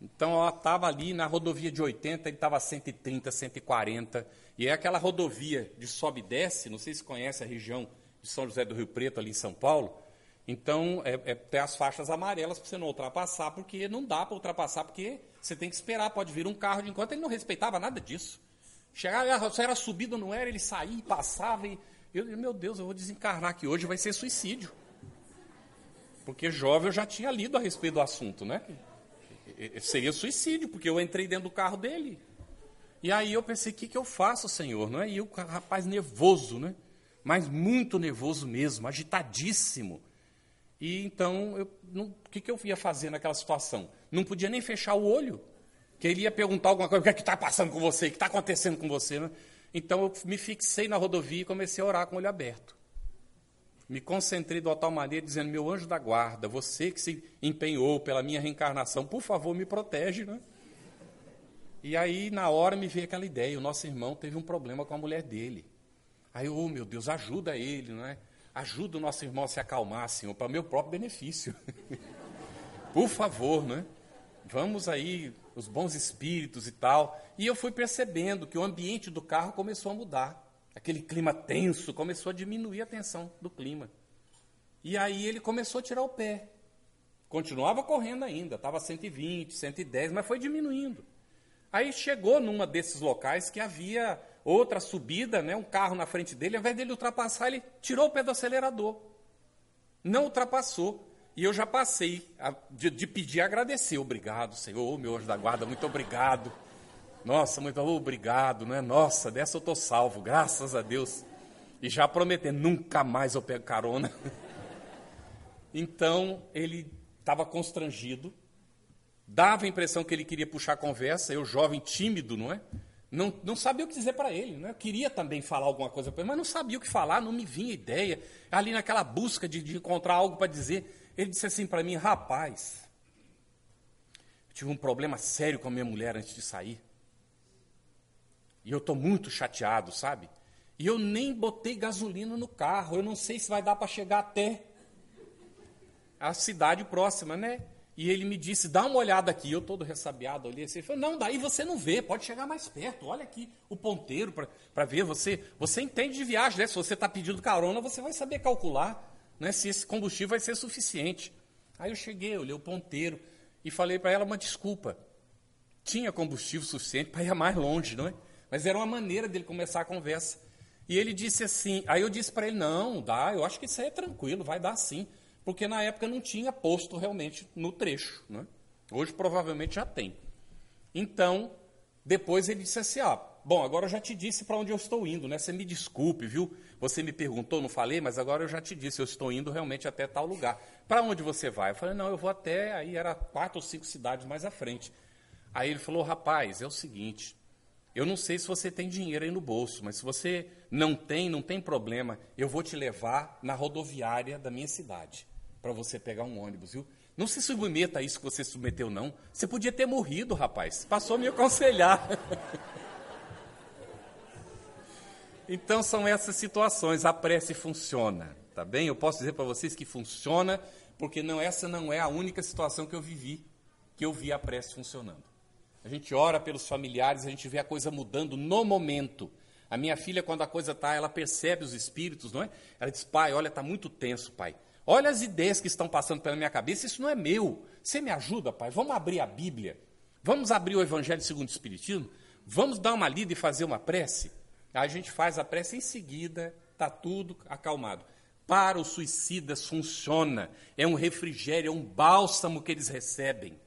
Então, ela estava ali na rodovia de 80, ele estava 130, 140. E é aquela rodovia de sobe e desce, não sei se conhece a região de São José do Rio Preto, ali em São Paulo. Então, é, é, tem as faixas amarelas para você não ultrapassar, porque não dá para ultrapassar, porque você tem que esperar, pode vir um carro de enquanto ele não respeitava nada disso. Chegava, era subido ou não era, ele saía, passava e. Eu, meu Deus, eu vou desencarnar aqui hoje, vai ser suicídio. Porque jovem eu já tinha lido a respeito do assunto, né? Seria suicídio, porque eu entrei dentro do carro dele. E aí eu pensei, o que, que eu faço, Senhor? Não é? E o rapaz nervoso, né? Mas muito nervoso mesmo, agitadíssimo. E então, o que, que eu ia fazer naquela situação? Não podia nem fechar o olho, que ele ia perguntar alguma coisa, o que é que está passando com você, o que está acontecendo com você? Né? Então eu me fixei na rodovia e comecei a orar com o olho aberto. Me concentrei de uma tal maneira, dizendo, meu anjo da guarda, você que se empenhou pela minha reencarnação, por favor, me protege, né? E aí, na hora, me veio aquela ideia, o nosso irmão teve um problema com a mulher dele. Aí, oh meu Deus, ajuda ele, não é? Ajuda o nosso irmão a se acalmar, Senhor, para meu próprio benefício. Por favor, né? Vamos aí, os bons espíritos e tal. E eu fui percebendo que o ambiente do carro começou a mudar. Aquele clima tenso começou a diminuir a tensão do clima. E aí ele começou a tirar o pé. Continuava correndo ainda, estava 120, 110, mas foi diminuindo. Aí chegou numa desses locais que havia outra subida, né, um carro na frente dele, ao invés dele ultrapassar, ele tirou o pé do acelerador. Não ultrapassou. E eu já passei a, de, de, pedir e agradecer. Obrigado, Senhor, meu anjo da guarda, muito obrigado. Nossa, muito obrigado, né? Nossa, dessa eu estou salvo, graças a Deus. E já prometendo, nunca mais eu pego carona. Então, ele estava constrangido, dava a impressão que ele queria puxar a conversa, eu jovem tímido, não é? Não, não sabia o que dizer para ele. Né? Eu queria também falar alguma coisa para ele, mas não sabia o que falar, não me vinha ideia. Ali naquela busca de, de encontrar algo para dizer, ele disse assim para mim: Rapaz, eu tive um problema sério com a minha mulher antes de sair. E eu estou muito chateado, sabe? E eu nem botei gasolina no carro. Eu não sei se vai dar para chegar até a cidade próxima, né? E ele me disse, dá uma olhada aqui. Eu todo ressabiado olhei assim, ele falou, não, daí você não vê, pode chegar mais perto. Olha aqui o ponteiro para ver. Você, você entende de viagem, né? Se você está pedindo carona, você vai saber calcular né, se esse combustível vai ser suficiente. Aí eu cheguei, olhei o ponteiro e falei para ela uma desculpa. Tinha combustível suficiente para ir mais longe, não é? Mas era uma maneira dele começar a conversa. E ele disse assim, aí eu disse para ele, não, dá, eu acho que isso aí é tranquilo, vai dar sim porque na época não tinha posto realmente no trecho. Né? Hoje provavelmente já tem. Então, Depois ele disse assim: ó, bom, agora eu já te disse para onde eu estou indo, né? Você me desculpe, viu? Você me perguntou, não falei, mas agora eu já te disse, eu estou indo realmente até tal lugar. Para onde você vai? Eu falei, não, eu vou até, aí era quatro ou cinco cidades mais à frente. Aí ele falou, rapaz, é o seguinte, eu não sei se você tem dinheiro aí no bolso, mas se você não tem, não tem problema, eu vou te levar na rodoviária da minha cidade, para você pegar um ônibus, viu? Não se submeta a isso que você submeteu, não. Você podia ter morrido, rapaz. Passou a me aconselhar. então são essas situações. A prece funciona, tá bem? Eu posso dizer para vocês que funciona, porque não essa não é a única situação que eu vivi, que eu vi a prece funcionando. A gente ora pelos familiares, a gente vê a coisa mudando no momento. A minha filha, quando a coisa está, ela percebe os espíritos, não é? Ela diz, pai, olha, está muito tenso, pai. Olha as ideias que estão passando pela minha cabeça, isso não é meu. Você me ajuda, pai? Vamos abrir a Bíblia. Vamos abrir o Evangelho segundo o Espiritismo? Vamos dar uma lida e fazer uma prece? Aí a gente faz a prece em seguida, está tudo acalmado. Para os suicidas funciona, é um refrigério, é um bálsamo que eles recebem.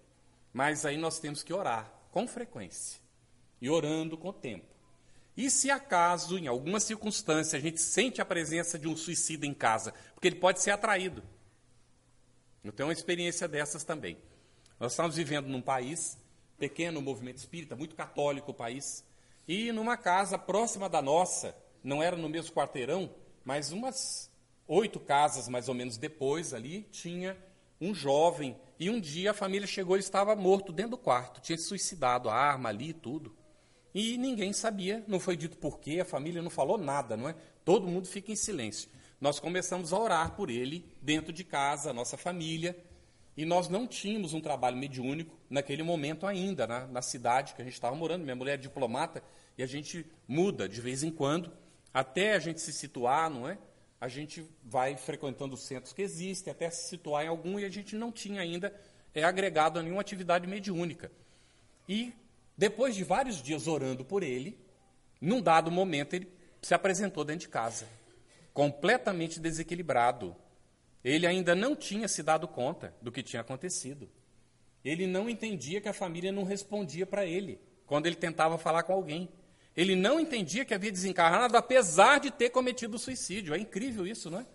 Mas aí nós temos que orar com frequência e orando com o tempo. E se acaso, em alguma circunstância, a gente sente a presença de um suicida em casa, porque ele pode ser atraído. Eu tenho uma experiência dessas também. Nós estamos vivendo num país pequeno, movimento espírita, muito católico o país, e numa casa próxima da nossa, não era no mesmo quarteirão, mas umas oito casas mais ou menos depois ali, tinha um jovem, e um dia a família chegou e estava morto dentro do quarto, tinha se suicidado, a arma ali e tudo. E ninguém sabia, não foi dito por quê, a família não falou nada, não é? Todo mundo fica em silêncio. Nós começamos a orar por ele dentro de casa, nossa família, e nós não tínhamos um trabalho mediúnico naquele momento ainda, na, na cidade que a gente estava morando. Minha mulher é diplomata e a gente muda de vez em quando, até a gente se situar, não é? A gente vai frequentando os centros que existem, até se situar em algum, e a gente não tinha ainda é, agregado a nenhuma atividade mediúnica. E depois de vários dias orando por ele, num dado momento ele se apresentou dentro de casa, completamente desequilibrado. Ele ainda não tinha se dado conta do que tinha acontecido. Ele não entendia que a família não respondia para ele quando ele tentava falar com alguém. Ele não entendia que havia desencarnado, apesar de ter cometido suicídio. É incrível isso, não é?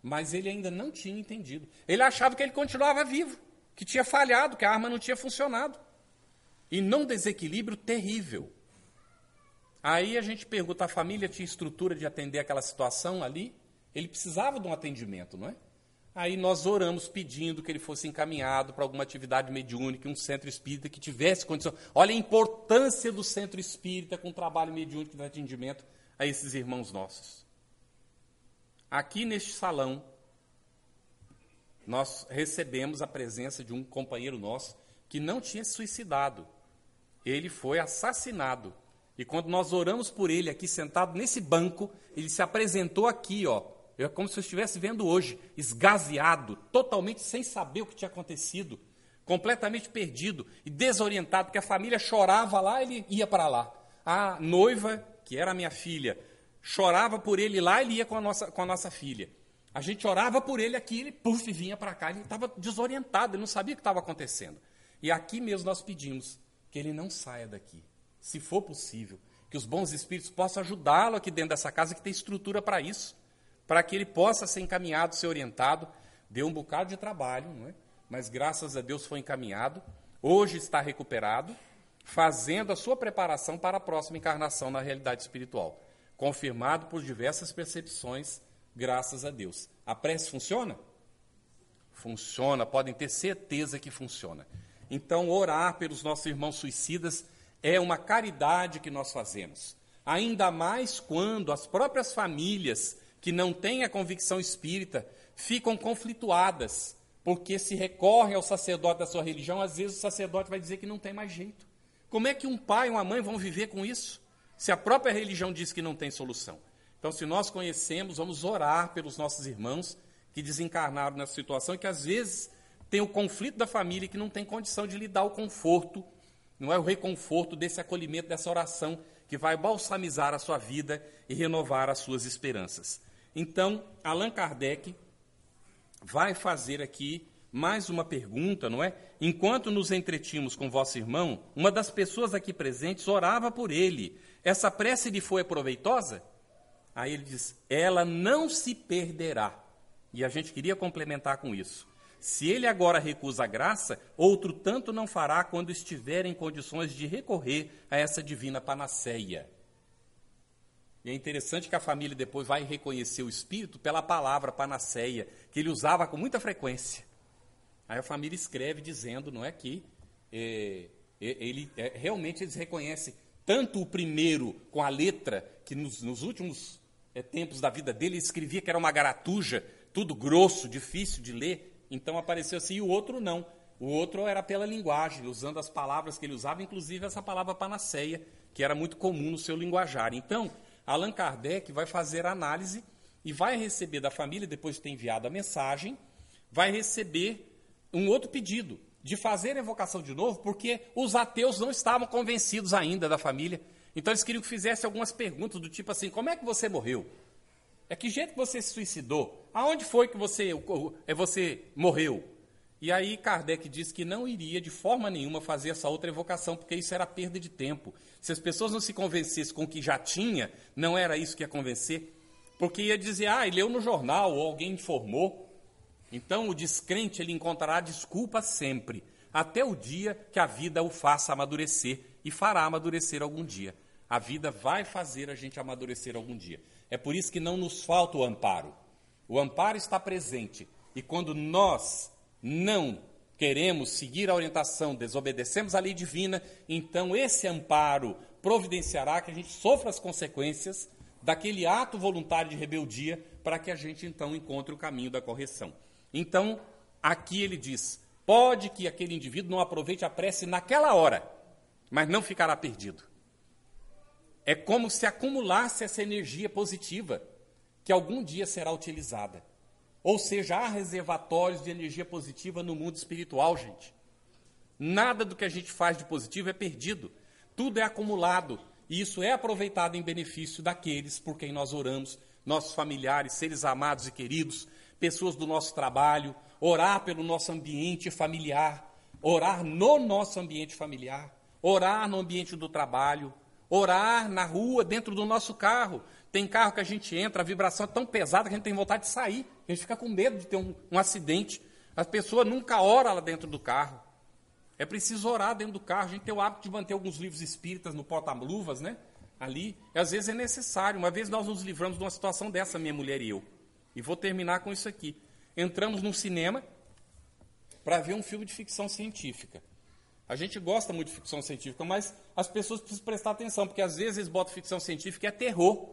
Mas ele ainda não tinha entendido. Ele achava que ele continuava vivo, que tinha falhado, que a arma não tinha funcionado. E num desequilíbrio terrível. Aí a gente pergunta: a família tinha estrutura de atender aquela situação ali? Ele precisava de um atendimento, não é? Aí nós oramos pedindo que ele fosse encaminhado para alguma atividade mediúnica, um centro espírita que tivesse condição. Olha a importância do centro espírita com o trabalho mediúnico de atendimento a esses irmãos nossos. Aqui neste salão, nós recebemos a presença de um companheiro nosso que não tinha suicidado, ele foi assassinado. E quando nós oramos por ele aqui sentado nesse banco, ele se apresentou aqui, ó. É como se eu estivesse vendo hoje, esgazeado, totalmente sem saber o que tinha acontecido, completamente perdido e desorientado, porque a família chorava lá, ele ia para lá. A noiva, que era minha filha, chorava por ele lá, ele ia com a nossa, com a nossa filha. A gente orava por ele aqui, ele, puf, vinha para cá, ele estava desorientado, ele não sabia o que estava acontecendo. E aqui mesmo nós pedimos, que ele não saia daqui. Se for possível, que os bons espíritos possam ajudá-lo aqui dentro dessa casa que tem estrutura para isso, para que ele possa ser encaminhado, ser orientado. Deu um bocado de trabalho, não é? mas graças a Deus foi encaminhado. Hoje está recuperado, fazendo a sua preparação para a próxima encarnação na realidade espiritual. Confirmado por diversas percepções, graças a Deus. A prece funciona? Funciona, podem ter certeza que funciona. Então, orar pelos nossos irmãos suicidas é uma caridade que nós fazemos. Ainda mais quando as próprias famílias que não têm a convicção espírita ficam conflituadas, porque se recorrem ao sacerdote da sua religião, às vezes o sacerdote vai dizer que não tem mais jeito. Como é que um pai e uma mãe vão viver com isso? Se a própria religião diz que não tem solução. Então, se nós conhecemos, vamos orar pelos nossos irmãos que desencarnaram nessa situação e que às vezes tem o conflito da família que não tem condição de lhe dar o conforto, não é o reconforto desse acolhimento, dessa oração que vai balsamizar a sua vida e renovar as suas esperanças. Então, Allan Kardec vai fazer aqui mais uma pergunta, não é? Enquanto nos entretínhamos com vosso irmão, uma das pessoas aqui presentes orava por ele. Essa prece lhe foi proveitosa? Aí ele diz: ela não se perderá. E a gente queria complementar com isso. Se ele agora recusa a graça, outro tanto não fará quando estiver em condições de recorrer a essa divina panaceia. E é interessante que a família depois vai reconhecer o Espírito pela palavra panaceia, que ele usava com muita frequência. Aí a família escreve dizendo, não é que é, é ele é, realmente eles reconhecem tanto o primeiro com a letra que nos, nos últimos é, tempos da vida dele ele escrevia que era uma garatuja, tudo grosso, difícil de ler. Então apareceu assim, e o outro não. O outro era pela linguagem, usando as palavras que ele usava, inclusive essa palavra panaceia, que era muito comum no seu linguajar. Então, Allan Kardec vai fazer a análise e vai receber da família, depois de ter enviado a mensagem, vai receber um outro pedido de fazer a evocação de novo, porque os ateus não estavam convencidos ainda da família. Então eles queriam que fizesse algumas perguntas do tipo assim: como é que você morreu? É que jeito você se suicidou? Aonde foi que você, é, você morreu? E aí Kardec disse que não iria de forma nenhuma fazer essa outra evocação, porque isso era perda de tempo. Se as pessoas não se convencessem com o que já tinha, não era isso que ia convencer. Porque ia dizer, ah, ele leu no jornal, ou alguém informou. Então o descrente ele encontrará desculpa sempre, até o dia que a vida o faça amadurecer, e fará amadurecer algum dia. A vida vai fazer a gente amadurecer algum dia. É por isso que não nos falta o amparo. O amparo está presente. E quando nós não queremos seguir a orientação, desobedecemos a lei divina, então esse amparo providenciará que a gente sofra as consequências daquele ato voluntário de rebeldia para que a gente então encontre o caminho da correção. Então, aqui ele diz: pode que aquele indivíduo não aproveite a prece naquela hora, mas não ficará perdido. É como se acumulasse essa energia positiva que algum dia será utilizada. Ou seja, há reservatórios de energia positiva no mundo espiritual, gente. Nada do que a gente faz de positivo é perdido. Tudo é acumulado. E isso é aproveitado em benefício daqueles por quem nós oramos, nossos familiares, seres amados e queridos, pessoas do nosso trabalho, orar pelo nosso ambiente familiar, orar no nosso ambiente familiar, orar no ambiente do trabalho, orar na rua, dentro do nosso carro. Tem carro que a gente entra, a vibração é tão pesada que a gente tem vontade de sair. A gente fica com medo de ter um, um acidente. A pessoa nunca ora lá dentro do carro. É preciso orar dentro do carro. A gente tem o hábito de manter alguns livros espíritas no porta-luvas, né? Ali. Às vezes é necessário. Uma vez nós nos livramos de uma situação dessa, minha mulher e eu. E vou terminar com isso aqui. Entramos num cinema para ver um filme de ficção científica. A gente gosta muito de ficção científica, mas as pessoas precisam prestar atenção, porque às vezes eles botam ficção científica e é terror.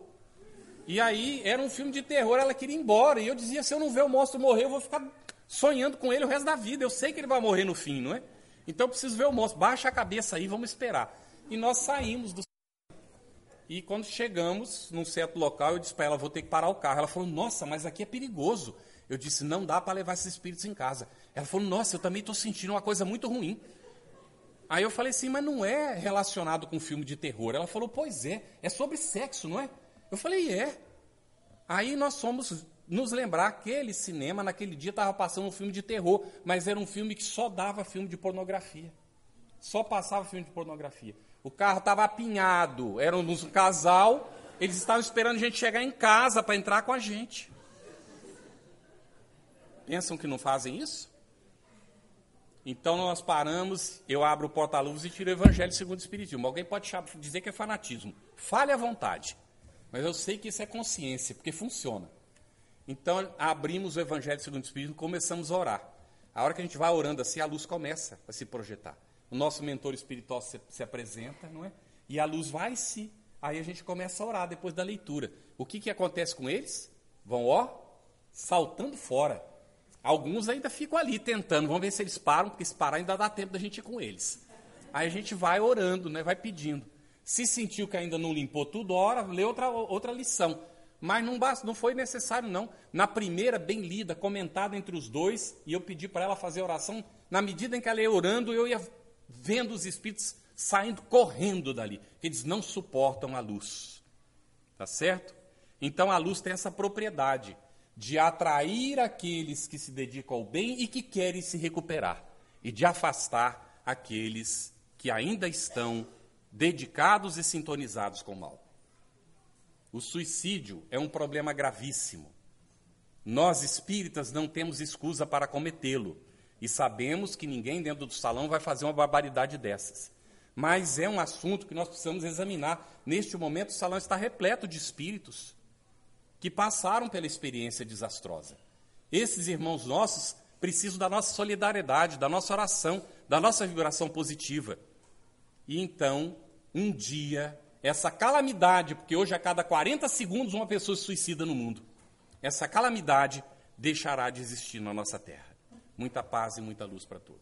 E aí era um filme de terror, ela queria ir embora. E eu dizia: se eu não ver o monstro morrer, eu vou ficar sonhando com ele o resto da vida. Eu sei que ele vai morrer no fim, não é? Então eu preciso ver o monstro. Baixa a cabeça aí, vamos esperar. E nós saímos do. E quando chegamos num certo local, eu disse para ela: vou ter que parar o carro. Ela falou: nossa, mas aqui é perigoso. Eu disse: não dá para levar esses espíritos em casa. Ela falou: nossa, eu também estou sentindo uma coisa muito ruim. Aí eu falei assim, mas não é relacionado com filme de terror. Ela falou, pois é, é sobre sexo, não é? Eu falei, é. Aí nós fomos nos lembrar que aquele cinema, naquele dia, estava passando um filme de terror, mas era um filme que só dava filme de pornografia. Só passava filme de pornografia. O carro estava apinhado, era um casal, eles estavam esperando a gente chegar em casa para entrar com a gente. Pensam que não fazem isso? Então nós paramos, eu abro o porta-luvas e tiro o Evangelho segundo o Espiritismo. Alguém pode dizer que é fanatismo. Fale à vontade. Mas eu sei que isso é consciência, porque funciona. Então abrimos o Evangelho segundo o Espiritismo e começamos a orar. A hora que a gente vai orando assim, a luz começa a se projetar. O nosso mentor espiritual se, se apresenta, não é? E a luz vai se. Aí a gente começa a orar depois da leitura. O que, que acontece com eles? Vão, ó, saltando fora. Alguns ainda ficam ali tentando, vamos ver se eles param, porque se parar ainda dá tempo da gente ir com eles. Aí a gente vai orando, né, vai pedindo. Se sentiu que ainda não limpou tudo, ora, lê outra, outra lição. Mas não, basta, não foi necessário, não. Na primeira, bem lida, comentada entre os dois, e eu pedi para ela fazer oração. Na medida em que ela ia orando, eu ia vendo os espíritos saindo correndo dali. Eles não suportam a luz. Tá certo? Então a luz tem essa propriedade de atrair aqueles que se dedicam ao bem e que querem se recuperar, e de afastar aqueles que ainda estão dedicados e sintonizados com o mal. O suicídio é um problema gravíssimo. Nós espíritas não temos escusa para cometê-lo e sabemos que ninguém dentro do salão vai fazer uma barbaridade dessas. Mas é um assunto que nós precisamos examinar. Neste momento, o salão está repleto de espíritos que passaram pela experiência desastrosa. Esses irmãos nossos precisam da nossa solidariedade, da nossa oração, da nossa vibração positiva. E então, um dia, essa calamidade, porque hoje a cada 40 segundos uma pessoa se suicida no mundo, essa calamidade deixará de existir na nossa terra. Muita paz e muita luz para todos.